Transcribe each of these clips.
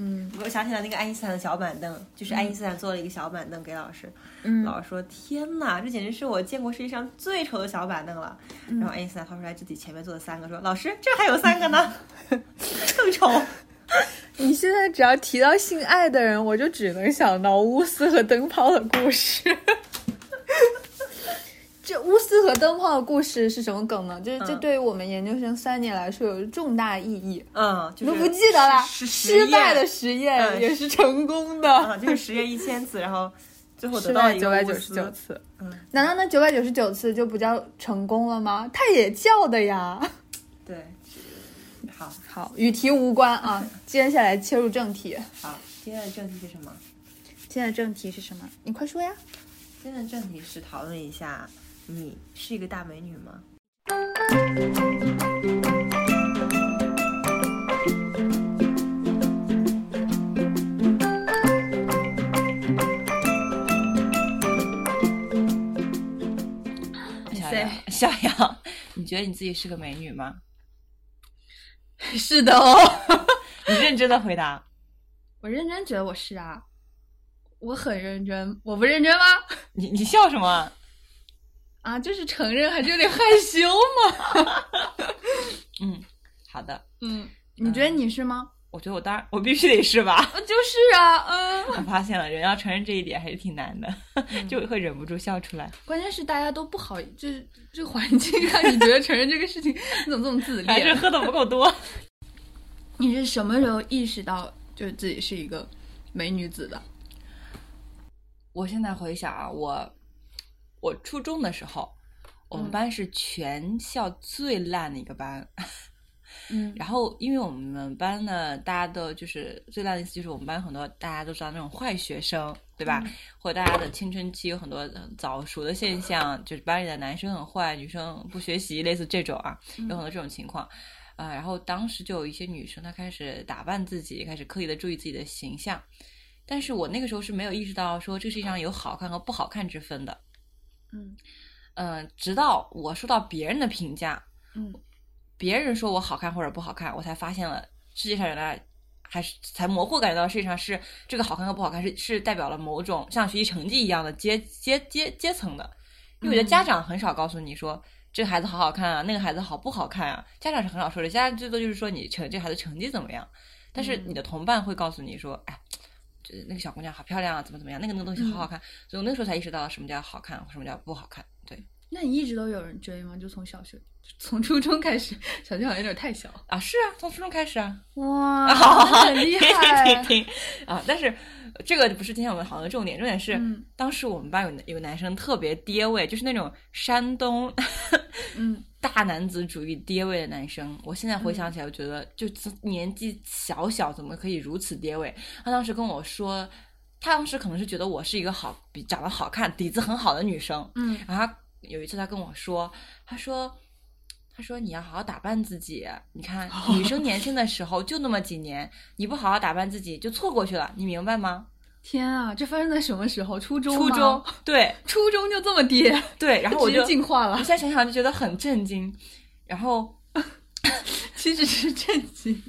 嗯，我想起来那个爱因斯坦的小板凳，就是爱因斯坦做了一个小板凳给老师，嗯老师说：“天哪，这简直是我见过世界上最丑的小板凳了。嗯然后爱因斯坦掏出来自己前面坐的三个，说：“老师，这还有三个呢，更丑。你现在只要提到性爱的人，我就只能想到乌斯和灯泡的故事。这钨丝和灯泡的故事是什么梗呢？就是这嗯对于我们研究生三年来说有重大意义。”嗯，就是你都不记得了？是是失败的实实验嗯也是成功的，啊，就是实验一千次，然后最后得到九百九十九。次。嗯，难道那九百九十九次就不叫成功了吗？它也叫的呀。对，好好，与题无关啊。接下来切入正题。好，今天的正题是什么？现在正题是什么？你快说呀。今天的正题是讨论一下，你是一个大美女吗？小杨，小杨，你觉得你自己是个美女吗？是的哦。你认真的回答。我认真觉得我是啊，我很认真，我不认真吗？你你笑什么？啊，就是承认还是有点害羞嘛。嗯，好的。嗯，你觉得你是吗？我觉得我当然，我必须得是吧？啊，就是啊，嗯。我发现了，人要承认这一点还是挺难的，就会忍不住笑出来。关键是大家都不好，就是这环境让你觉得承认这个事情，你怎么这么自恋？还是喝的不够多。你是什么时候意识到就是自己是一个美女子的？我现在回想啊，我我初中的时候，我们嗯班是全校最烂的一个班。嗯然后，因为我们班呢，大家都就是最烂的意思，就是我们班很多大家都知道那种坏学生，对吧？嗯或者大家的青春期有很多呃早熟的现象，就是班里的男生很坏，女生不学习，类似这种啊，有很多这种情况。啊、然后当时就有一些女生，她开始打扮自己，开始刻意的注意自己的形象。但是我那个时候是没有意识到说这个世界上有好看和不好看之分的。嗯嗯、直到我收到别人的评价，嗯别人说我好看或者不好看，我才发现了世界上原来还是才模糊感觉到世界上是这个好看和不好看是是代表了某种像学习成绩一样的阶阶阶阶层的。因为我觉得家长很少告诉你说、这个孩子好好看啊，那个孩子好不好看啊，家长是很少说的，家长最多就是说你成这个孩子成绩怎么样，但是你的同伴会告诉你说，哎。这那个小姑娘好漂亮啊，怎么怎么样？那个那个东西好好看，所以我那个时候才意识到什么叫好看，什么叫不好看。对那你一直都有人追吗？就从小学，从初中开始，小学好像有点太小。啊，是啊，从初中开始啊，哇，好，很厉害 啊！但是这个不是今天我们讨论的重点，重点是、嗯当时我们班有有个男生特别爹味，就是那种山东嗯大男子主义爹味的男生。我现在回想起来，我觉得就年纪小小怎么可以如此爹味？他当时跟我说，他当时可能是觉得我是一个好比长得好看、底子很好的女生，嗯然后他有一次他跟我说，他说。他说：“你要好好打扮自己。你看，女生年轻的时候就那么几年，你不好好打扮自己，就错过去了。你明白吗？天啊，这发生在什么时候？初中？初中，对 初中就这么低，对。然后我就进化了我现。在想想就觉得很震惊。然后 其实是震惊。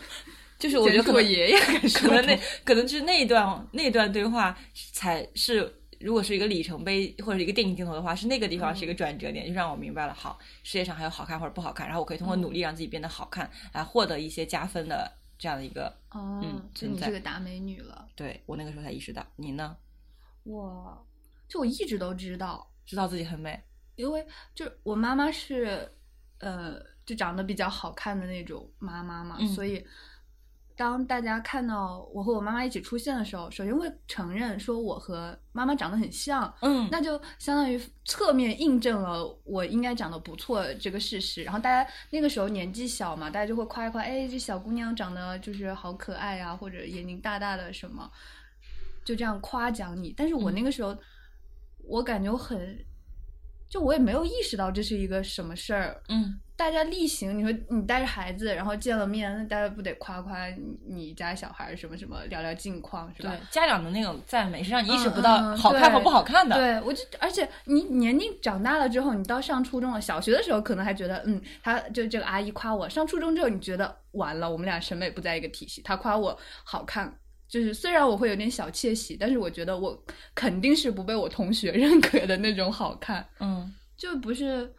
就是我觉得可能我爷爷可能那可能就是那一段那一段对话才是，如果是一个里程碑或者一个电影镜头的话，是那个地方是一个转折点，就让我明白了，好，世界上还有好看或者不好看，然后我可以通过努力让自己变得好看，来获得一些加分的这样的一个。哦嗯，就你是个大美女了。对我那个时候才意识到，你呢？我，就我一直都知道，知道自己很美，因为就我妈妈是，呃，就长得比较好看的那种妈妈嘛，嗯所以当大家看到我和我妈妈一起出现的时候，首先会承认说我和妈妈长得很像，嗯那就相当于侧面印证了我应该长得不错这个事实。然后大家那个时候年纪小嘛，大家就会夸一夸，哎，这小姑娘长得就是好可爱啊，或者眼睛大大的什么，就这样夸奖你。但是我那个时候，我感觉我很，就我也没有意识到这是一个什么事儿。嗯，大家例行，你说你带着孩子，然后见了面，那大家不得夸夸你你家小孩什么什么，聊聊近况是吧对？，家长的那种赞美是让你意识不嗯到嗯好看和不好看的。对，我就而且你年龄长大了之后，你到上初中了，小学的时候可能还觉得，嗯，他就这个阿姨夸我，上初中之后你觉得完了，我们俩审美不在一个体系，她夸我好看。就是虽然我会有点小窃喜，但是我觉得我肯定是不被我同学 认可的那种好看，嗯就不是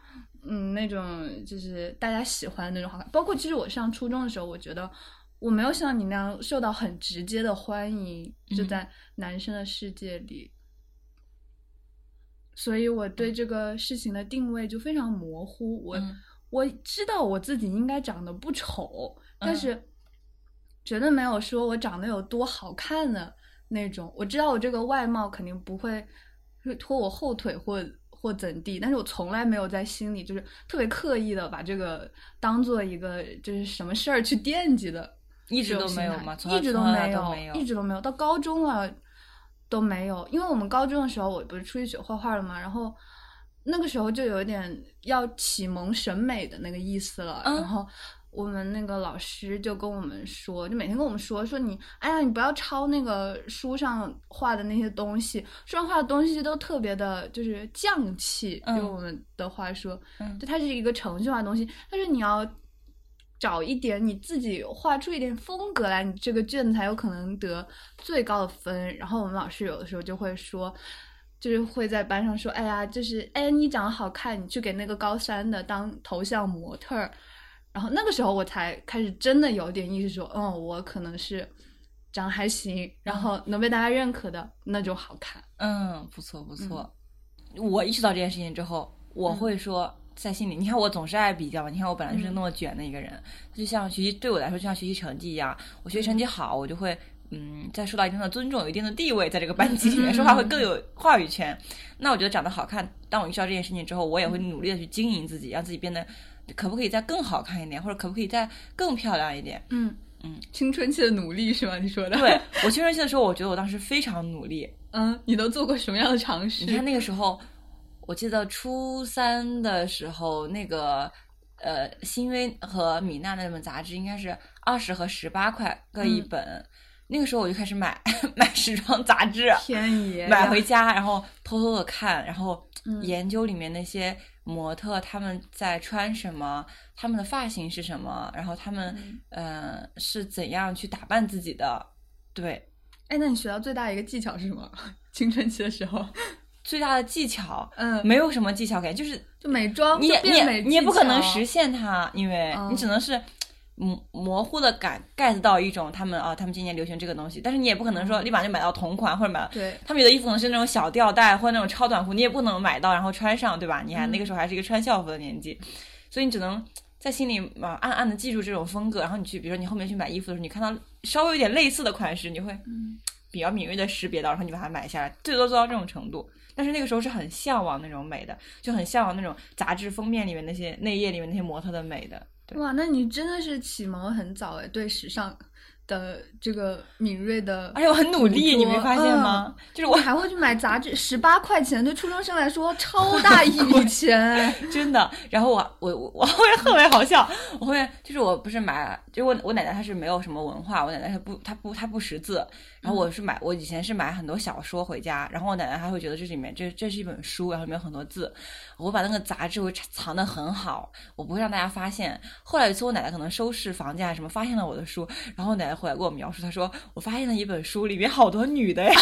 嗯那种就是大家喜欢的那种好看。包括其实我上初中的时候，我觉得我没有像你那样受到很直接的欢迎，就嗯在男生的世界里。所以我对这个事情的定位就非常模糊。我、嗯我知道我自己应该长得不丑，但嗯是绝对没有说我长得有多好看的那种。我知道我这个外貌肯定不会会拖我后腿或或怎地，但是我从来没有在心里就是特别刻意的把这个当做一个就是什么事儿去惦记的。一直都没有吗？从一直都没有。一直都没有，到高中了都没有。因为我们高中的时候，我不是出去学画画了嘛，然后那个时候就有一点要启蒙审美的那个意思了，嗯然后。我们那个老师就跟我们说，就每天跟我们说，说你，哎呀，你不要抄那个书上画的那些东西，书上画的东西都特别的，就是匠气，嗯用我们的话说，嗯就它是一个程序化的东西，但是你要找一点你自己画出一点风格来，你这个卷子才有可能得最高的分。然后我们老师有的时候就会说，就是会在班上说，哎呀，就是哎你长得好看，你去给那个高三的当头像模特儿。然后那个时候我才开始真的有点意识说，嗯，我可能是长得还行，然后能被大家认可的那种好看。嗯，不错不错。我意识到这件事情之后，我嗯会说在心里，你看我总是爱比较嘛，你看我本来就是那么卷的一个人，就像学习对我来说就像学习成绩一样，我学习成绩好，我就会。嗯，在受到一定的尊重，有一定的地位，在这个班级里面说话会更有话语权。那我觉得长得好看，当我意识到这件事情之后，我也会努力的去经营自己，让自己变得可不可以再更好看一点，或者可不可以再更漂亮一点。嗯嗯，青春期的努力是吗？你说的？对我青春期的时候，我觉得我当时非常努力，嗯，你都做过什么样的尝试？你看那个时候，我记得初三的时候，那个呃，新薇和米娜那本杂志应该是二十和十八块各一本。那个时候我就开始买 买时装杂志，天爷买回家，然后偷偷的看，然后嗯研究里面那些模特他们在穿什么，他们的发型是什么，然后他们、嗯呃是怎样去打扮自己的。对，哎，那你学到最大的一个技巧是什么？青春期的时候，最大的技巧嗯，没有什么技巧感，就是就美妆，你也你你也不可能实现它，因为嗯你只能是模模糊的感 get 到一种他们啊，他们今年流行这个东西，但是你也不可能说立马就买到同款或者买到。对，他们有的衣服可能是那种小吊带或者那种超短裤，你也不能买到然后穿上，对吧？你还嗯那个时候还是一个穿校服的年纪，所以你只能在心里啊暗暗的记住这种风格，然后你去，比如说你后面去买衣服的时候，你看到稍微有点类似的款式，你会嗯比较敏锐的识别到，然后你把它买下来，最多做到这种程度。但是那个时候是很向往那种美的，就很向往那种杂志封面里面那些内页里面那些模特的美的。哇，那你真的是启蒙很早哎，对时尚的这个敏锐的，而且我很努力，你没发现吗？就是我我还会去买杂志，十八块钱对初中生来说超大一笔钱。真的，然后我我我我后面特别好笑，我后面就是我不是买，就我我奶奶她是没有什么文化，我奶奶她不她不她不识字，然后我是买我以前是买很多小说回家，然后我奶奶还会觉得这里面这这是一本书，然后里面有很多字，我把那个杂志会藏得很好，我不会让大家发现。后来有一次我奶奶可能收拾房间什么，发现了我的书，然后奶奶奶回来跟我描述，他说我发现了一本书，里面好多女的呀。我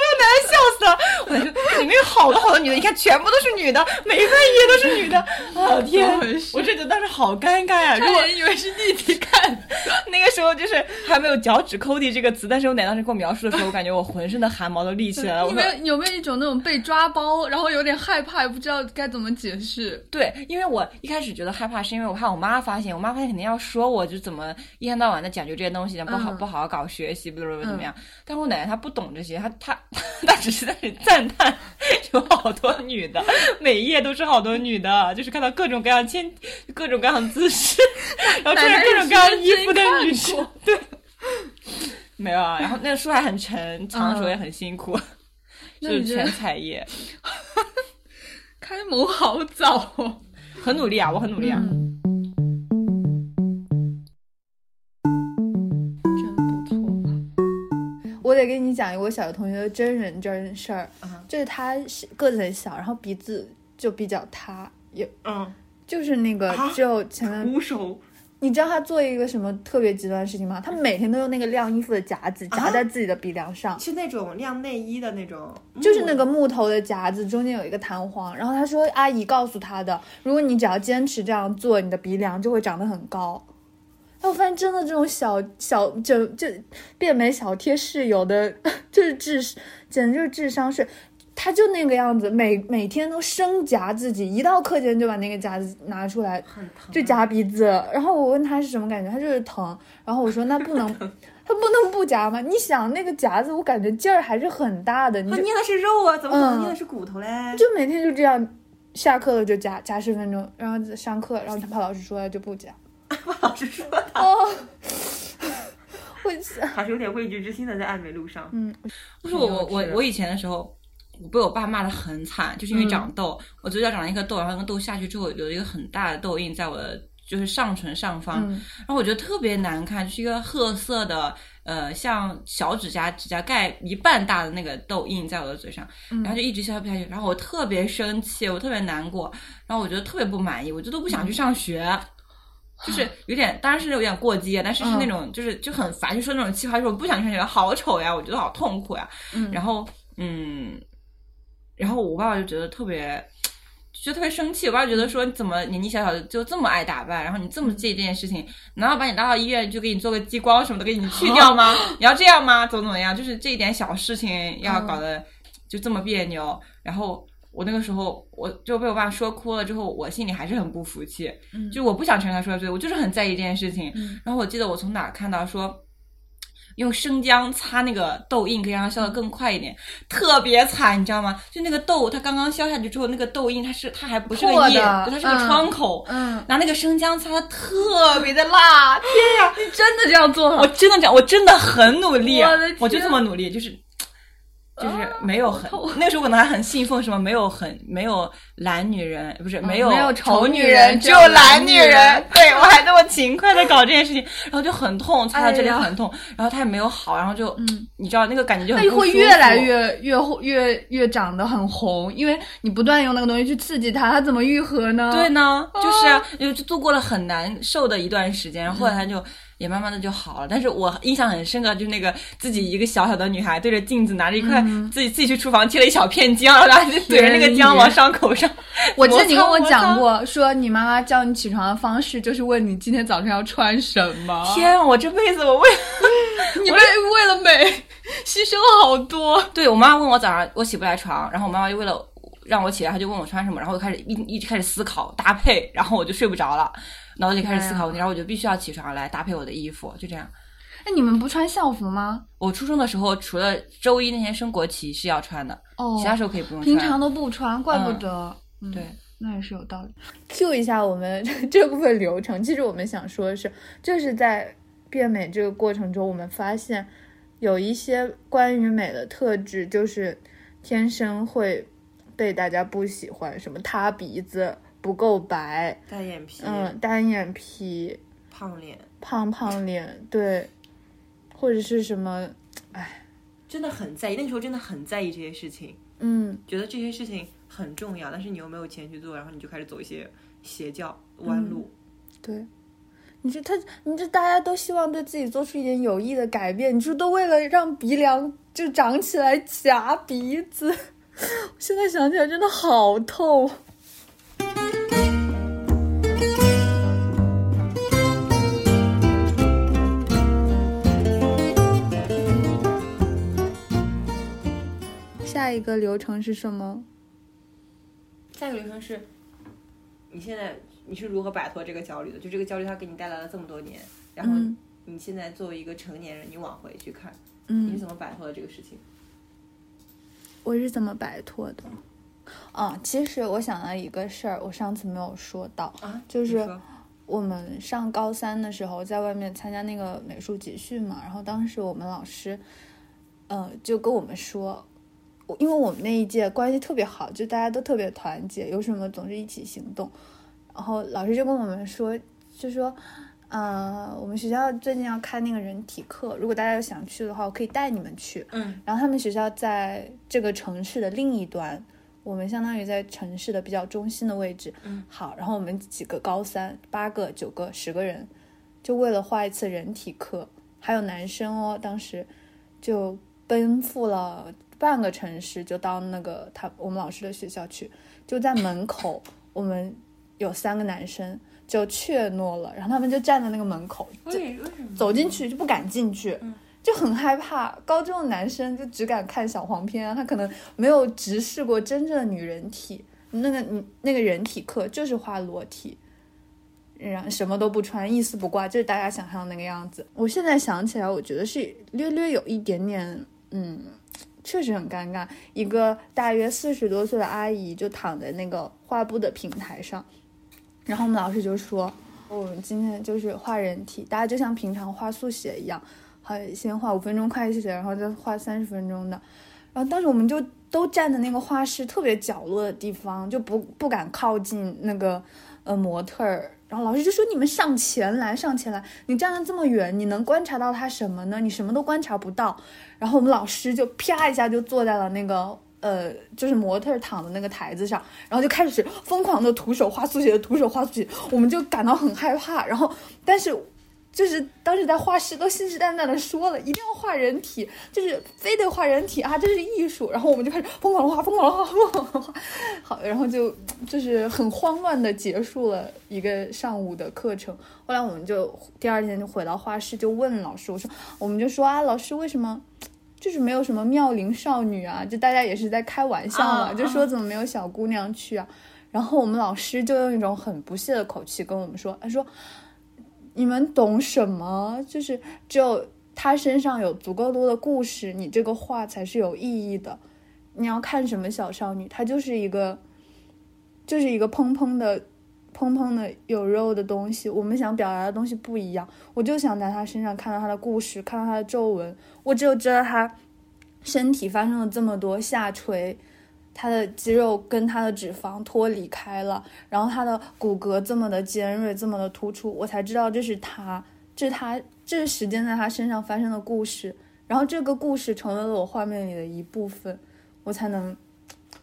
被男的笑死了！我说里面有好多好多女的，你看全部都是女的，每一份页都是女的。啊天！我这当时好尴尬呀、如果以为是弟弟看。那个时候就是还没有脚趾抠地这个词，但是我奶当时跟我描述的时候，我感觉我浑身的汗毛都立起来了。你没有有没有一种那种被抓包，然后有点害怕，也不知道该怎么解释？对，因为我一开始觉得害怕，是因为我怕我妈发现，我妈发现肯定要说我，就怎么一天到晚的讲究这些东西，不好、嗯不好好搞学习，不不怎么样。但是我奶奶她不懂这些，她她她只是在里赞叹 有好多女的，每一页都是好多女的，就是看到各种各样千各种各样姿势，然后穿着各种各样衣服的女生，对，没有啊。然后那个书还很沉，藏的时候也很辛苦。就是全彩页，开眸好早哦。很努力啊，我很努力啊。嗯讲一个我小学同学的真人真事儿，嗯就是他是个子很小，然后鼻子就比较塌，也嗯，就是那个啊就前面，徒手你知道他做一个什么特别极端的事情吗？他每天都用那个晾衣服的夹子夹在自己的鼻梁上，是那种晾内衣的那种，就是那个木头的夹子，中间有一个弹簧。然后他说，阿姨告诉他的，如果你只要坚持这样做，你的鼻梁就会长得很高。哎，我发现真的这种小小就就变美小贴士，有的就是智，简直就是智商税。他就那个样子，每每天都生夹自己，一到课间就把那个夹子拿出来，就夹鼻子。然后我问他是什么感觉，他就是疼。然后我说那不能，他不能不夹吗？你想那个夹子，我感觉劲儿还是很大的，你捏的是肉啊，怎么可能嗯捏的是骨头嘞？就每天就这样，下课了就夹夹十分钟，然后上课，然后他怕老师说就不夹。老师说他哦，我还是有点畏惧之心的，在爱美路上。嗯，不是我我我我以前的时候，我被我爸骂的很惨，就是因为长痘，我嘴角长了一颗痘，然后那个痘下去之后有一个很大的痘印在我的就是上唇上方，嗯。然后我觉得特别难看，就是一个褐色的，呃，像小指甲指甲盖一半大的那个痘印在我的嘴上，然后就一直消不下去，然后我特别生气，我特别难过，然后我觉得特别不满意，我就都不想去上学。就是有点，当然是有点过激，但是是那种就是就很烦，就说那种气话，说我不想去上学，好丑呀，我觉得好痛苦呀。嗯然后嗯，然后我爸爸就觉得特别，就特别生气。我爸爸觉得说，你怎么年纪小小的就这么爱打扮，然后你这么介意这件事情，难道把你拉到医院就给你做个激光什么的，给你去掉吗？你要这样吗？怎么怎么样？就是这一点小事情要搞得就这么别扭。然后我那个时候我就被我爸说哭了，之后我心里还是很不服气，嗯就我不想承认他说的对，我就是很在意这件事情。嗯然后我记得我从哪儿看到说。用生姜擦那个痘印，可以让它消得更快一点，特别惨，你知道吗？就那个痘，它刚刚消下去之后，那个痘印它是它还不是个印，它是个嗯窗口，嗯，拿那个生姜擦的特别的辣，天呀！你真的这样做我？真的这样，我真的很努力，我我就这么努力，就是就是啊没有很、那时候可能还很信奉什么没有很没有懒女人，不是、没有没有丑丑女人，只有懒女人人。对我还那么勤快的搞这件事情，然后就很痛，擦到这里很痛，然后它也没有好，然后就、嗯你知道那个感觉就会越来越越越越长得很红，因为你不断用那个东西去刺激它，它怎么愈合呢？对呢，就是哦啊，就就度过了很难受的一段时间，然后后来他就也慢慢的就好了。但是我印象很深刻，就是那个自己一个小小的女孩对着镜子拿着一块、嗯自己自己去厨房切了一小片姜，然后就怼着那个姜往伤口上。我记得你跟我讲过，说你妈妈叫你起床的方式就是问你今天早上要穿什么。天啊，我这辈子我为 你为为了美牺牲了好多。对我妈妈问我早上我起不来床，然后我妈妈就为了让我起来，她就问我穿什么，然后我就开始一一直开始思考搭配，然后我就睡不着了，脑子里开始思考问题，然后我就必须要起床来搭配我的衣服，就这样。哎，你们不穿校服吗？我初中的时候，除了周一那天升国旗是要穿的，哦其他时候可以不用穿。平常都不穿，怪不得。嗯对，那也是有道理。Q 一下我们 这部分流程，其实我们想说的是，就是在变美这个过程中，我们发现有一些关于美的特质，就是天生会被大家不喜欢，什么塌鼻子、不够白，单眼皮，嗯，单眼皮、胖脸，胖胖脸，对，或者是什么，哎真的很在意。那个时候真的很在意这些事情，嗯，觉得这些事情很重要，但是你又没有钱去做，然后你就开始走一些邪教弯路。对，你说他，你这大家都希望对自己做出一点有益的改变，你说都为了让鼻梁就长起来夹鼻子，我现在想起来真的好痛。下一个流程是什么？下一个流程是，你现在你是如何摆脱这个焦虑的？就这个焦虑，它给你带来了这么多年，然后嗯你现在作为一个成年人，你往回去看，嗯你怎么摆脱的这个事情？我是怎么摆脱的？啊，其实我想到一个事儿，我上次没有说到，啊，就是我们上高三的时候，在外面参加那个美术集训嘛，然后当时我们老师，呃，就跟我们说，因为我们那一届关系特别好，就大家都特别团结，有什么总是一起行动。然后老师就跟我们说，就说，呃，我们学校最近要开那个人体课，如果大家有想去的话，我可以带你们去。嗯，然后他们学校在这个城市的另一端，我们相当于在城市的比较中心的位置。嗯，好，然后我们几个高三，八个、九个、十个人，就为了画一次人体课，还有男生哦，当时就奔赴了半个城市，就到那个他我们老师的学校去，就在门口，我们有三个男生就怯懦了，然后他们就站在那个门口，就？走进去就不敢进去，就很害怕。高中的男生就只敢看小黄片啊，他可能没有直视过真正的女人体。那个那个人体课就是画裸体，然后什么都不穿，一丝不挂，就是大家想象的那个样子。我现在想起来，我觉得是略略有一点点，嗯，确实很尴尬。一个大约四十多岁的阿姨就躺在那个画布的平台上，然后我们老师就说。我们今天就是画人体，大家就像平常画速写一样，好，先画五分钟快写，然后再画三十分钟的。然后当时我们就都站在那个画室特别角落的地方，就不不敢靠近那个呃模特儿。然后老师就说：“你们上前来，上前来！你站得这么远，你能观察到他什么呢？你什么都观察不到。”然后我们老师就啪一下就坐在了那个。呃，就是模特躺的那个台子上，然后就开始疯狂的徒手画速写，徒手画速写，我们就感到很害怕。然后，但是，就是当时在画室都信誓旦旦的说了，一定要画人体，就是非得画人体啊，这是艺术。然后我们就开始疯狂的画，疯狂的画，疯狂的画。好，然后就就是很慌乱的结束了一个上午的课程。后来我们就第二天就回到画室，就问老师，我说，我们就说啊，老师为什么？就是没有什么妙龄少女啊，就大家也是在开玩笑嘛，就说怎么没有小姑娘去啊？然后我们老师就用一种很不屑的口气跟我们说：“他说，你们懂什么？就是只有他身上有足够多的故事，你这个画才是有意义的。你要看什么小少女，她就是一个，就是一个砰砰的、砰砰的有肉的东西。我们想表达的东西不一样，我就想在她身上看到她的故事，看到她的皱纹。”我只有知道他身体发生了这么多下垂，他的肌肉跟他的脂肪脱离开了，然后他的骨骼这么的尖锐，这么的突出，我才知道这是他，这是他，这是时间在他身上发生的故事，然后这个故事成为了我画面里的一部分，我才能，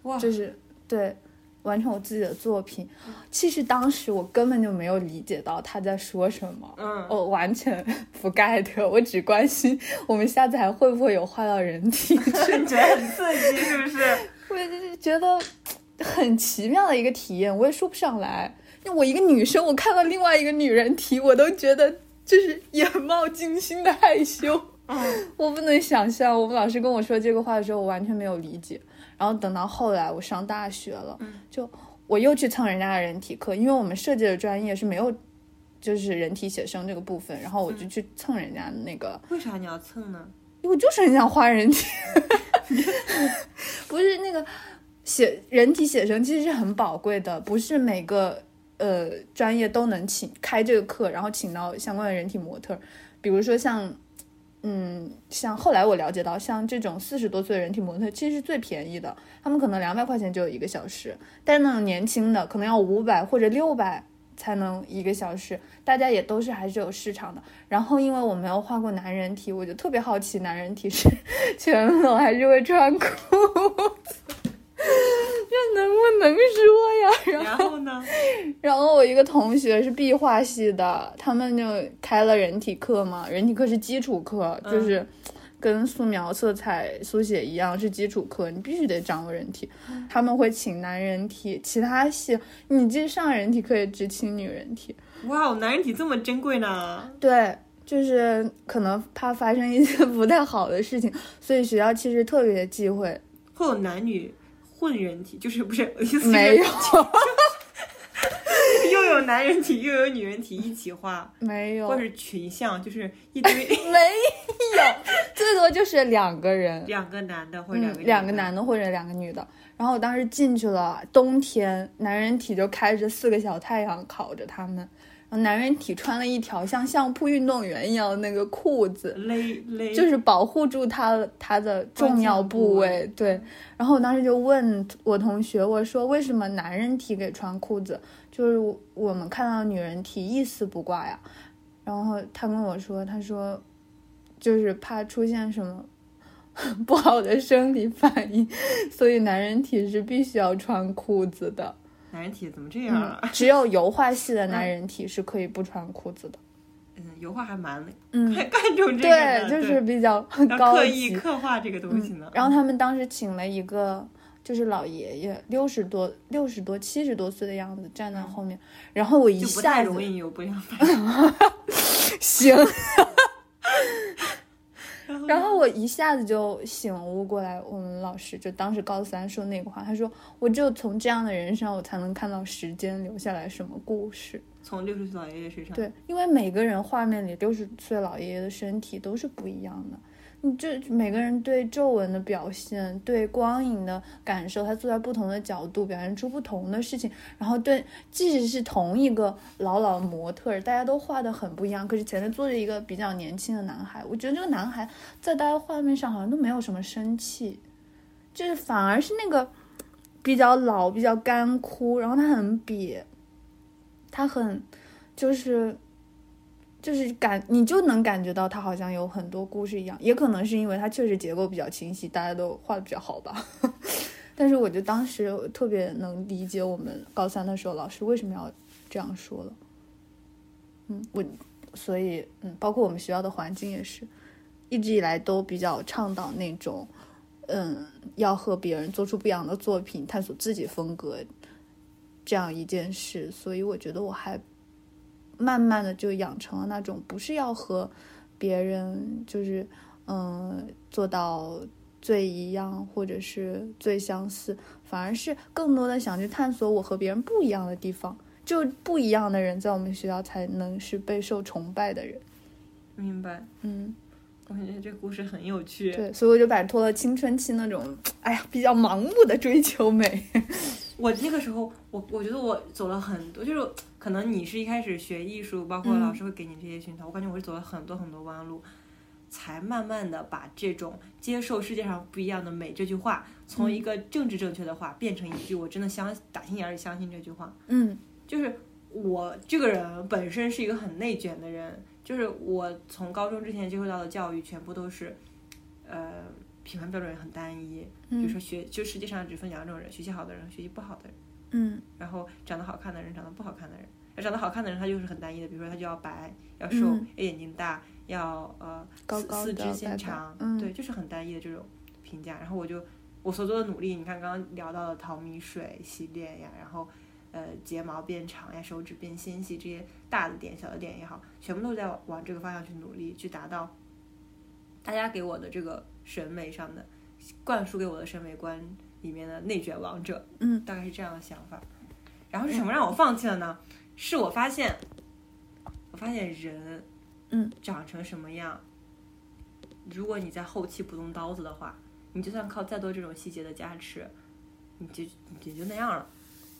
哇，就是对。完成我自己的作品，其实当时我根本就没有理解到他在说什么，嗯，我完全不 get，我只关心我们下次还会不会有画到人体，觉得很刺激，是不是？我就是觉得很奇妙的一个体验，我也说不上来。因为我一个女生，我看到另外一个女人提，我都觉得就是眼冒金星的害羞，嗯，我不能想象。我们老师跟我说这个话的时候，我完全没有理解。然后等到后来我上大学了，就我又去蹭人家的人体课，因为我们设计的专业是没有就是人体写生这个部分，然后我就去蹭人家那个。为啥你要蹭呢？我就是很想画人体，不是那个写人体写生其实是很宝贵的，不是每个呃专业都能请开这个课，然后请到相关的人体模特，比如说像。嗯，像后来我了解到，像这种四十多岁的人体模特其实是最便宜的，他们可能两百块钱就有一个小时，但是那种年轻的可能要五百或者六百才能一个小时，大家也都是还是有市场的。然后因为我没有画过男人体，我就特别好奇男人体是全裸还是会穿裤子。这能不能说呀？然后呢？然后我一个同学是壁画系的，他们就开了人体课嘛。人体课是基础课，就是跟素描、色彩、速写一样是基础课，你必须得掌握人体。他们会请男人体，其他系你这上人体课也只请女人体。哇，男人体这么珍贵呢？对，就是可能怕发生一些 不太好的事情，所以学校其实特别忌讳。会有男女。混人体就是不是没有，又有男人体又有女人体一起画，没有，或者群像就是一堆，没有，最多就是两个人，两个男的或者两个两个男的或者两个女的。然后我当时进去了，冬天男人体就开着四个小太阳烤着他们，然后男人体穿了一条像相扑运动员一样的那个裤子，勒勒。就是保护住他他的重要部位。对，然后我当时就问我同学，我说为什么男人体给穿裤子？就是我们看到女人体一丝不挂呀。然后他跟我说，他说就是怕出现什么 不好的生理反应，所以男人体是必须要穿裤子的。男人体怎么这样啊？只有油画系的男人体是可以不穿裤子的。嗯，油画还蛮嗯，还看重这个对，就是比较要高刻意。刻画这个东西呢嗯。然后他们当时请了一个就是老爷爷，六十多、六十多、七十多岁的样子站在后面，然后我一下子容易有不良反应。行，然后我一下子就醒悟过来，我们老师就当时高三说那个话，他说我只有从这样的人身上，我才能看到时间留下来什么故事。从六十岁老爷爷身上，对，因为每个人画面里六十岁老爷爷的身体都是不一样的。就每个人对皱纹的表现，对光影的感受，他坐在不同的角度表现出不同的事情，然后对，即使是同一个老老模特，大家都画的很不一样，可是前面坐着一个比较年轻的男孩，我觉得这个男孩在大家画面上好像都没有什么生气，就是反而是那个比较老、比较干枯，然后他很瘪，他很就是就是感，你就能感觉到他好像有很多故事一样，也可能是因为他确实结构比较清晰，大家都画的比较好吧。但是我就当时特别能理解我们高三的时候老师为什么要这样说了。嗯，我所以嗯，包括我们学校的环境也是，一直以来都比较倡导那种，嗯，要和别人做出不一样的作品，探索自己风格这样一件事。所以我觉得我还慢慢的就养成了那种不是要和别人就是嗯做到最一样或者是最相似，反而是更多的想去探索我和别人不一样的地方。就不一样的人在我们学校才能是备受崇拜的人。明白。嗯，我感觉这个故事很有趣。对，所以我就摆脱了青春期那种哎呀比较盲目的追求美。我那个时候，我我觉得我走了很多，就是可能你是一开始学艺术，包括嗯老师会给你这些熏陶，我感觉我是走了很多很多弯路，才慢慢的把这种接受世界上不一样的美这句话，从一个政治正确的话变成一句我真的相打心眼里相信这句话。嗯就是我这个人本身是一个很内卷的人，就是我从高中之前接受到的教育全部都是，呃，评判标准很单一，比如说学就世界上只分两种人，学习好的人和学习不好的人。嗯然后长得好看的人，长得不好看的人。长得好看的人，他就是很单一的，比如说他就要白，要瘦，嗯要眼睛大，要呃四高高四肢纤长，嗯对，就是很单一的这种评价。然后我就我所做的努力，你看刚刚聊到的淘米水、洗脸呀，然后呃睫毛变长呀、手指变纤细这些大的点、小的点也好，全部都在往往这个方向去努力，去达到大家给我的这个审美上的灌输给我的审美观里面的内卷王者。嗯大概是这样的想法。然后是什么让我放弃了呢？是我发现，我发现人，嗯，长成什么样，如果你在后期不动刀子的话，你就算靠再多这种细节的加持，你就也就那样了。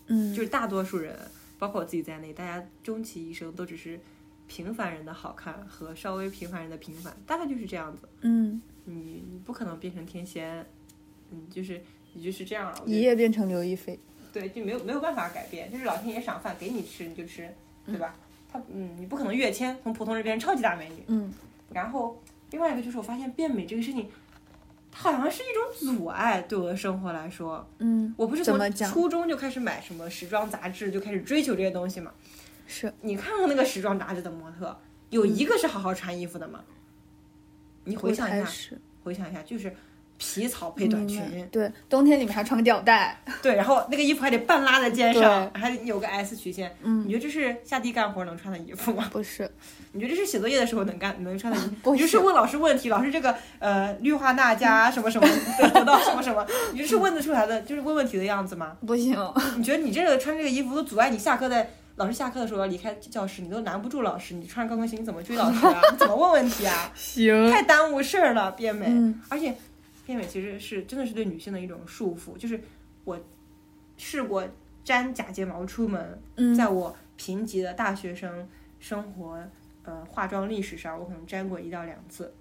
嗯，就是大多数人，包括我自己在内，大家终其一生都只是平凡人的好看和稍微平凡人的平凡，大概就是这样子。嗯你你不可能变成天仙，嗯，就是你就是这样一夜变成刘亦菲。对，就没有没有办法改变，就是老天爷赏饭给你吃你就吃，对吧？他嗯，你不可能跃迁，从普通人变成超级大美女。嗯然后另外一个就是我发现变美这个事情，它好像是一种阻碍对我的生活来说。嗯，我不是从初中就开始买什么时装杂志，就开始追求这些东西嘛。是你看看那个时装杂志的模特，有一个是好好穿衣服的吗？你回想一下，始回想一下，就是皮草配短裙，对，冬天里面还穿个吊带。对，然后那个衣服还得半拉在肩上，还得有个 S 曲线。嗯你觉得这是下地干活能穿的衣服吗？不是，你觉得这是写作业的时候能干能穿的衣服？不你就是问老师问题，老师这个呃氯化钠加什么什么对得到什么什么，你这是问得出来的，就是问问题的样子吗？不行。你觉得你这个穿这个衣服都阻碍你下课在老师下课的时候要离开教室，你都拦不住老师，你穿着高跟鞋你怎么追老师啊？你怎么问问题啊？行太耽误事儿了，变美。嗯而且变美其实是真的是对女性的一种束缚，就是我试过粘假睫毛出门，嗯在我贫瘠的大学生生活，呃，化妆历史上，我可能粘过一到两次。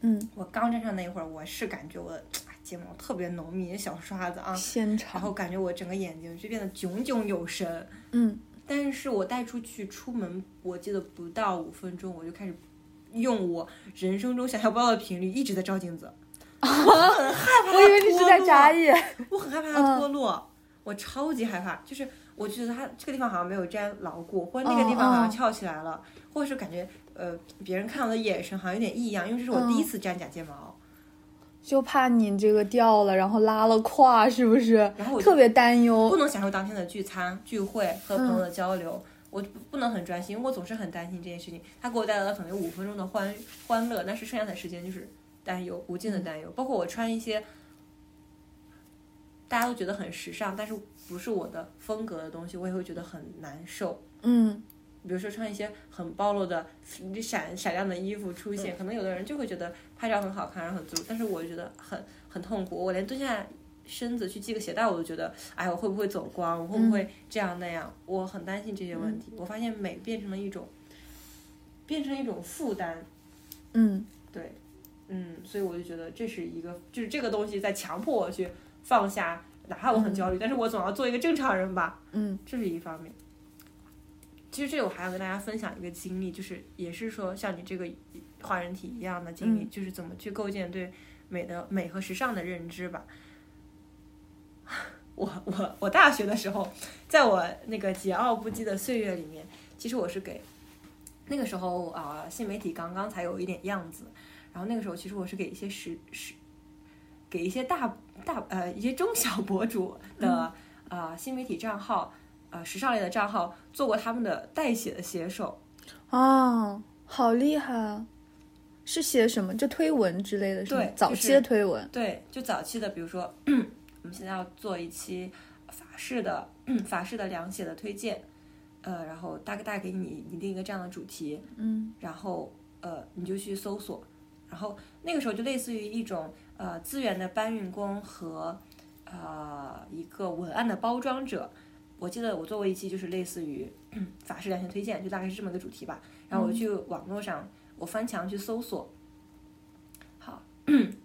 嗯，我刚粘上那一会儿，我是感觉我的哎睫毛特别浓密，小刷子啊，纤长，然后感觉我整个眼睛就变得炯炯有神。嗯但是我带出去出门，我记得不到五分钟，我就开始用我人生中想象不到的频率一直在照镜子。我以为你是在眨眼。我很害怕它脱落，我超级害怕，就是我觉得它这个地方好像没有粘牢固，或者那个地方好像翘起来了，或者是感觉呃别人看我的眼神好像有点异样，因为这是我第一次粘假睫毛，就怕你这个掉了，然后拉了胯，是不是？然后我就特别担忧不。能享受当天的聚餐、聚会和朋友的交流。我不不能很专心，因为我总是很担心这件事情。它给我带来了可能有五分钟的欢欢乐，但是剩下的时间就是担忧，无尽的担忧。包括我穿一些大家都觉得很时尚，但是不是我的风格的东西，我也会觉得很难受。嗯比如说穿一些很暴露的闪闪亮的衣服出现，可能有的人就会觉得拍照很好看，然后很足，但是我就觉得很很痛苦。我连蹲下身子去系个鞋带，我都觉得，哎，我会不会走光？我会不会这样那样？我很担心这些问题。我发现美变成了一种，变成一种负担。嗯对，嗯，所以我就觉得这是一个，就是这个东西在强迫我去放下，哪怕我很焦虑，但是我总要做一个正常人吧。嗯这是一方面。其实这我还要跟大家分享一个经历，就是也是说像你这个画人体一样的经历，嗯就是怎么去构建对美的美和时尚的认知吧。我我我大学的时候，在我那个桀骜不羁的岁月里面，其实我是给那个时候啊、新媒体刚刚才有一点样子，然后那个时候其实我是给一些时时给一些大大呃一些中小博主的、呃新媒体账号呃时尚类的账号做过他们的代写的写手，哦，好厉害啊！是写什么？就推文之类的是吗？对早期的推文。对，就早期的，比如说 我们现在要做一期法式的 法式的凉鞋的推荐，呃，然后大概大概给你拟定一个这样的主题，嗯然后呃你就去搜索，然后那个时候就类似于一种呃资源的搬运工和呃一个文案的包装者。我记得我做过一期，就是类似于法式凉鞋推荐，就大概是这么个主题吧。然后我去网络上，我翻墙去搜索，好，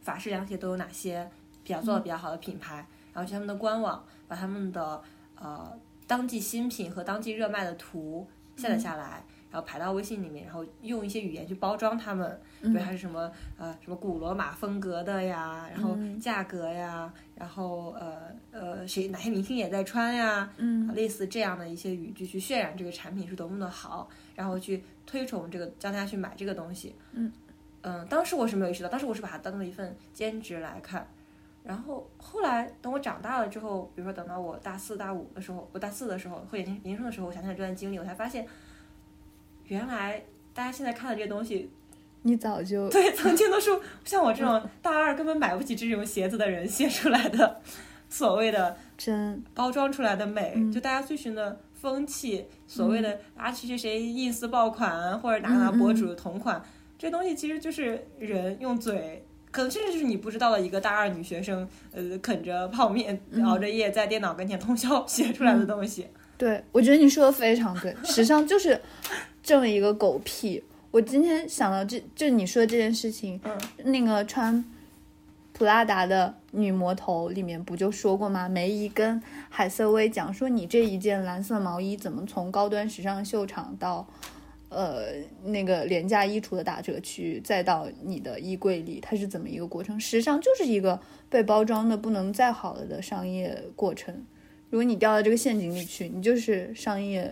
法式凉鞋都有哪些比较做的比较好的品牌，然后去他们的官网，把他们的呃当季新品和当季热卖的图下载下来，然后排到微信里面，然后用一些语言去包装他们，比如它是什么呃什么古罗马风格的呀，然后价格呀，然后呃呃谁哪些明星也在穿呀，嗯类似这样的一些语句去渲染这个产品是多么的好，然后去推崇这个，让大家去买这个东西。嗯嗯，当时我是没有意识到，当时我是把它当做一份兼职来看。然后后来等我长大了之后，比如说等到我大四大五的时候，我大四的时候或研研究生的时候，我想起来这段经历，我才发现，原来大家现在看的这些东西，你早就 对，曾经都是 像我这种大二根本买不起这种鞋子的人写出来的 所谓的真包装出来的美，嗯就大家追寻的风气，所谓的啊谁谁谁 ins 爆款或者哪哪博主同款，这东西其实就是人用嘴。可能甚至就是你不知道的一个大二女学生，呃，啃着泡面，嗯熬着夜，在电脑跟前通宵写出来的东西。对，我觉得你说的非常对，时尚就是这么一个狗屁。我今天想到这，就你说的这件事情，嗯那个穿普拉达的女魔头里面不就说过吗？梅姨跟海瑟薇讲说，你这一件蓝色毛衣怎么从高端时尚秀场到呃那个廉价衣橱的打折区，再到你的衣柜里，它是怎么一个过程？时尚就是一个被包装的不能再好了的商业过程。如果你掉到这个陷阱里去，你就是商业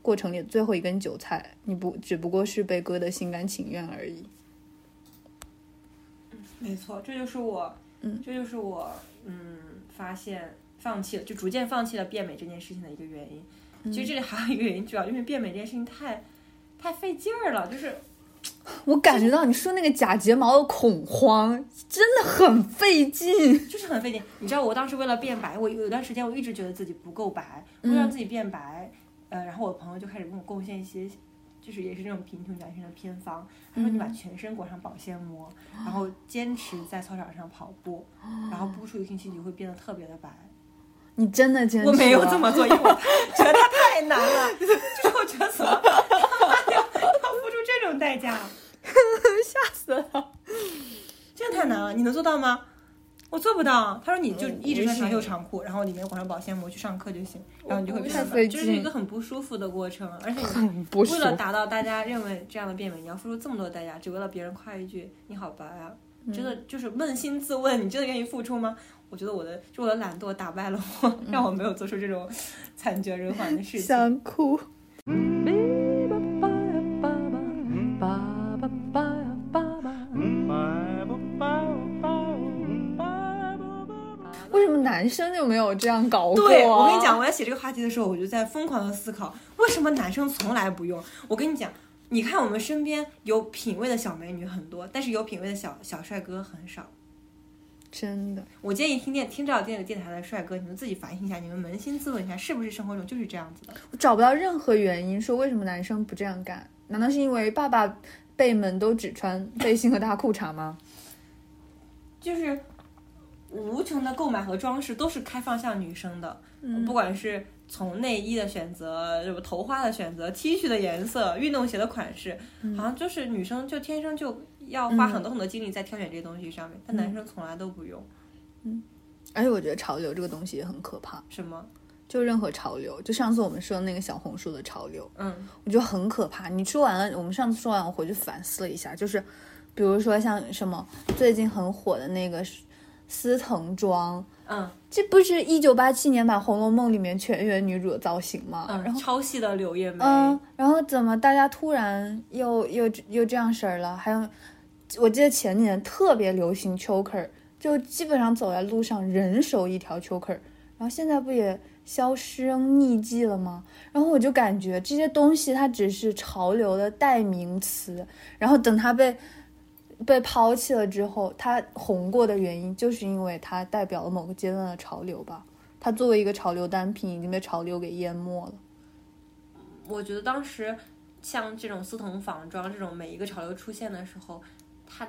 过程里的最后一根韭菜，你不只不过是被割的心甘情愿而已。嗯没错，这就是我，嗯，这就是我，嗯，发现放弃了，就逐渐放弃了变美这件事情的一个原因。其实这里还有一个原因，主要因为变美这件事情太，太费劲儿了，就是 我感觉到你说那个假睫毛的恐慌，真的很费劲。就是很费劲。你知道，我当时为了变白，我有段时间我一直觉得自己不够白，为了让自己变白，呃，然后我朋友就开始跟我贡献一些。就是也是这种贫穷男生的偏方，他说你把全身裹上保鲜膜，然后坚持在操场上跑步，然后不出一个星期你就会变得特别的白。你真的坚持？我没有这么做，因为我觉得它太难了，就是我觉得怎么要要付出这种代价，吓死了！真的太难了，你能做到吗？我做不到。他说你就嗯一直穿长袖长裤，然后里面裹上保鲜膜去上课就行，然后你就会我变太费得这是一个很不舒服的过程，而且你不舒为了达到大家认为这样的变美，你要付出这么多代价，只为了别人夸一句你好白啊！真的就是扪心自问，你真的愿意付出吗？我觉得我的就我的懒惰打败了我，让我没有做出这种惨绝人寰的事情。想哭。为男生就没有这样搞过、啊？对，我跟你讲，我在写这个话题的时候，我就在疯狂的思考，为什么男生从来不用？我跟你讲，你看我们身边有品味的小美女很多，但是有品味的小小帅哥很少。真的，我建议听电听这电个电台的帅哥，你们自己反省一下，你们扪心自问一下，是不是生活中就是这样子的？我找不到任何原因说为什么男生不这样干？难道是因为爸爸辈们都只穿背心和大裤衩吗？就是无穷的购买和装饰都是开放向女生的，不管是从内衣的选择、什么头花的选择、T 恤的颜色、运动鞋的款式，好像就是女生就天生就要花很多很多精力在挑选这些东西上面，但男生从来都不用。嗯而且我觉得潮流这个东西也很可怕，什么？就任何潮流，就上次我们说的那个小红书的潮流，嗯我觉得很可怕。你说完了，我们上次说完，我回去反思了一下，就是比如说像什么最近很火的那个司藤妆，嗯这不是一九八七年版《红楼梦》里面全员女主的造型吗？嗯然嗯，后超细的柳叶眉，嗯，然后怎么大家突然又又又这样式儿了？还有，我记得前几年特别流行 choker，就基本上走在路上人手一条 choker，然后现在不也销声匿迹了吗？然后我就感觉这些东西它只是潮流的代名词，然后等它被被抛弃了之后，它红过的原因就是因为它代表了某个阶段的潮流吧。它作为一个潮流单品，已经被潮流给淹没了。我觉得当时像这种丝藤仿妆这种每一个潮流出现的时候，它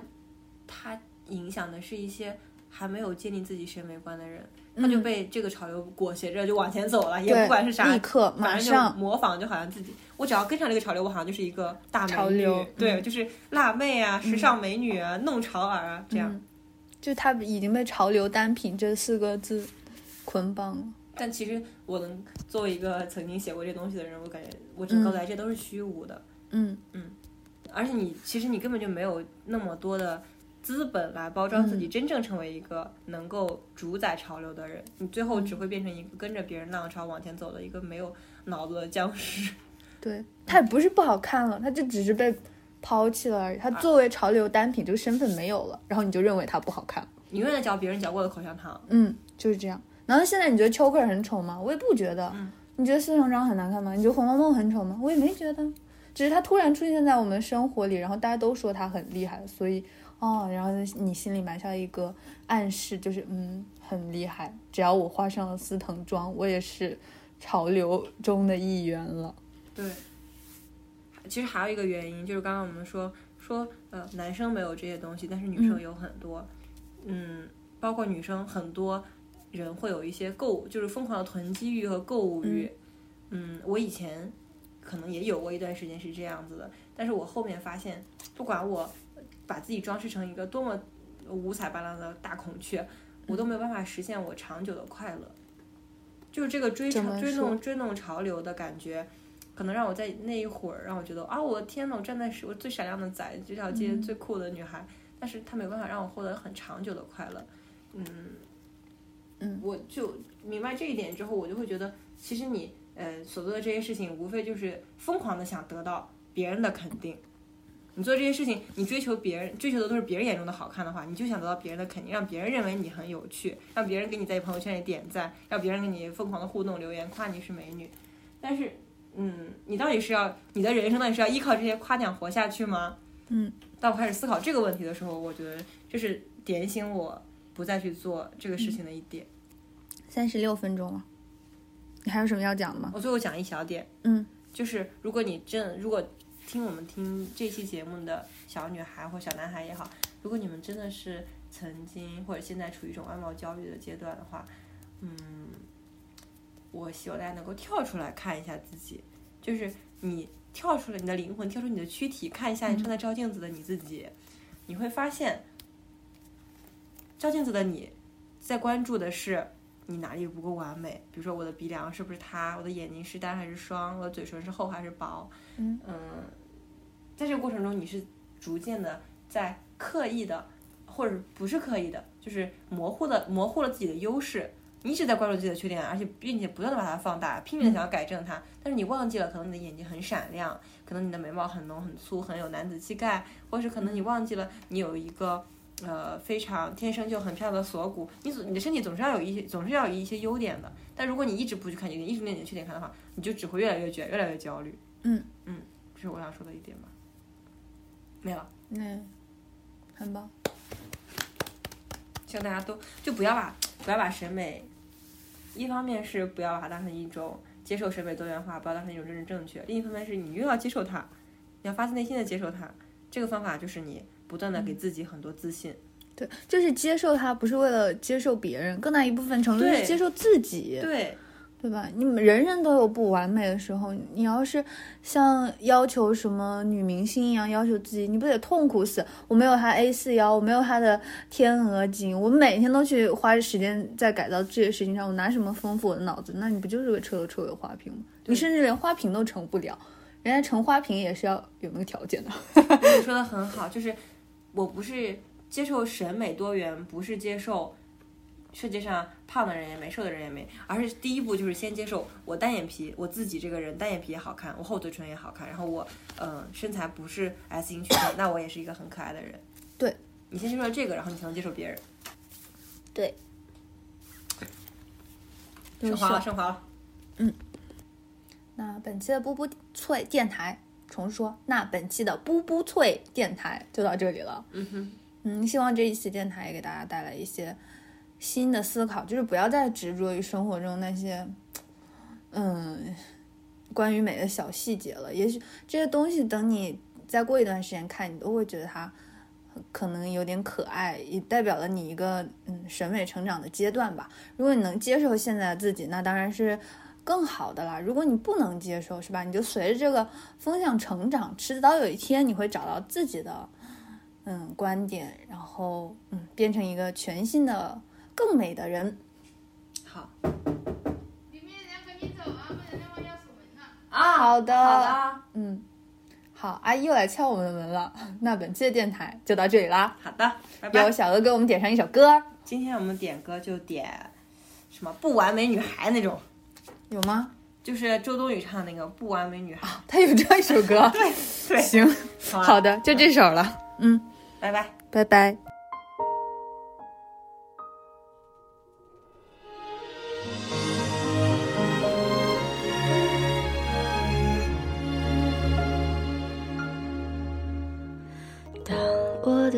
它影响的是一些还没有建立自己审美观的人，他就被这个潮流裹挟着就往前走了，也不管是啥，立刻马反正就上模仿，就好像自己我只要跟上这个潮流，我好像就是一个大美女潮流，对，嗯就是辣妹啊、时尚美女啊、弄潮儿啊这样。嗯，就他已经被“潮流单品”这四个字捆绑了。但其实我能作为一个曾经写过这东西的人，我感觉我只能告诉大家，这都是虚无的。嗯嗯而且你其实你根本就没有那么多的资本来包装自己，真正成为一个能够主宰潮流的人。你最后只会变成一个跟着别人浪潮往前走的一个没有脑子的僵尸。对，他也不是不好看了，他就只是被抛弃了而已。他作为潮流单品这个身份没有了，然后你就认为他不好看。你永远嚼别人嚼过的口香糖。嗯，就是这样。然后现在你觉得秋克尔很丑吗？我也不觉得。嗯你觉得四重章很难看吗？你觉得《红楼梦》很丑吗？我也没觉得，只是它突然出现在我们生活里，然后大家都说它很厉害，所以哦，然后你心里埋下一个暗示，就是嗯很厉害。只要我画上了司藤妆，我也是潮流中的一员了。对，其实还有一个原因就是刚刚我们说说呃男生没有这些东西，但是女生有很多，嗯包括女生很多人会有一些购就是疯狂的囤积欲和购物欲，嗯我以前可能也有过一段时间是这样子的，但是我后面发现，不管我把自己装饰成一个多么五彩斑斓的大孔雀，我都没有办法实现我长久的快乐。就是这个追潮追弄追弄潮流的感觉，可能让我在那一会儿让我觉得啊，我的天呐，我站在是我最闪亮的仔这条街最酷的女孩，但是它没有办法让我获得很长久的快乐。嗯嗯，我就明白这一点之后，我就会觉得，其实你呃所做的这些事情，无非就是疯狂的想得到别人的肯定。你做这些事情，你追求别人，追求的都是别人眼中的好看的话，你就想得到别人的肯定，让别人认为你很有趣，让别人给你在朋友圈里点赞，让别人给你疯狂的互动留言，夸你是美女。但是，嗯，你到底是要你的人生到底是要依靠这些夸奖活下去吗？嗯，当我开始思考这个问题的时候，我觉得这是点醒我不再去做这个事情的一点。三十六分钟了，你还有什么要讲的吗？我最后讲一小点，嗯，就是如果你真如果听我们听这期节目的小女孩或小男孩也好，如果你们真的是曾经或者现在处于一种外貌焦虑的阶段的话，嗯，我希望大家能够跳出来看一下自己，就是你跳出了你的灵魂，跳出你的躯体，看一下你正在照镜子的你自己，你会发现，照镜子的你在关注的是你哪里不够完美，比如说我的鼻梁是不是塌，我的眼睛是单还是双，我的嘴唇是厚还是薄，嗯在这个过程中，你是逐渐的在刻意的，或者不是刻意的，就是模糊的模糊了自己的优势。你一直在关注自己的缺点，而且并且不断的把它放大，拼命的想要改正它，但是你忘记了，可能你的眼睛很闪亮，可能你的眉毛很浓很粗，很有男子气概，或是可能你忘记了你有一个呃非常天生就很漂亮的锁骨，你总你的身体总是要有一些总是要有一些优点的，但如果你一直不去看优点，一直面你的缺点看的话，你就只会越来越卷，越来越焦虑。嗯嗯，这是我想说的一点吧。没了。嗯，很棒。希望大家都就不要把不要把审美，一方面是不要把它当成一种接受审美多元化，不要当成一种政治正确；另一方面是你又要接受它，你要发自内心的接受它。这个方法就是你不断的给自己很多自信。对，就是接受它，不是为了接受别人，更大一部分程度是接受自己。对，对吧？你们人人都有不完美的时候，你要是像要求什么女明星一样要求自己，你不得痛苦死？我没有她 A 四腰，我没有她的天鹅颈，我每天都去花时间在改造这些事情上，我拿什么丰富我的脑子？那你不就是个彻头彻尾花瓶吗？你甚至连花瓶都成不了，人家成花瓶也是要有那个条件的。你说的 很好，就是我不是接受审美多元，不是接受世界上胖的人也没，瘦的人也没，而是第一步就是先接受我单眼皮，我自己这个人单眼皮也好看，我厚嘴唇也好看，然后我呃身材不是 S 型曲线，那我也是一个很可爱的人。对，你先接受这个，然后你才能接受别人。对，升华了，升华了。嗯那本期的布布脆电台，重说，那本期的布布脆电台就到这里了。嗯哼，嗯，希望这一期电台也给大家带来一些新的思考，就是不要再执着于生活中那些，嗯，关于美的小细节了。也许这些东西等你再过一段时间看，你都会觉得它可能有点可爱，也代表了你一个嗯审美成长的阶段吧。如果你能接受现在的自己，那当然是。更好的啦，如果你不能接受，是吧？你就随着这个风向成长，迟早有一天你会找到自己的嗯观点，然后嗯变成一个全新的、更美的人。好里面人赶紧走啊，不然的话要锁门了。啊，好的好的，嗯，好，阿姨又来敲我们的门了。那本期的电台就到这里啦。好的，拜拜由。小鹅给我们点上一首歌，今天我们点歌就点什么不完美女孩那种，有吗？就是周冬雨唱的那个不完美女孩。她有这样一首歌。对对，行，好啊好的，就这首了。嗯，拜拜。拜拜。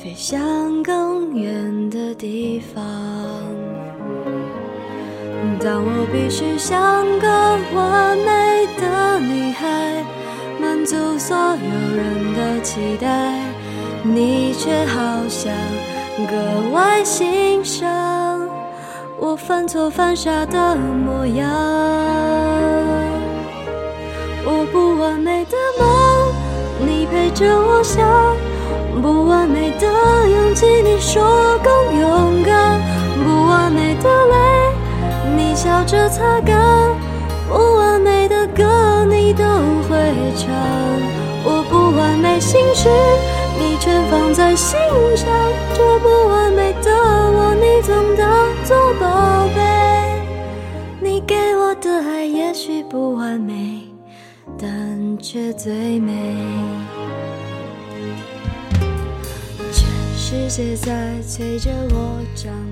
飞向更远的地方。当我必须像个完美的女孩，满足所有人的期待，你却好像格外欣赏我犯错犯傻的模样。我不完美的梦，你陪着我想。不完美的勇气，你说更勇敢；不完美的泪，你笑着擦干；不完美的歌，你都会唱。我不完美心事，你全放在心上。这不完美的我，你总当作宝贝。你给我的爱也许不完美，但却最美。世界在催着我长。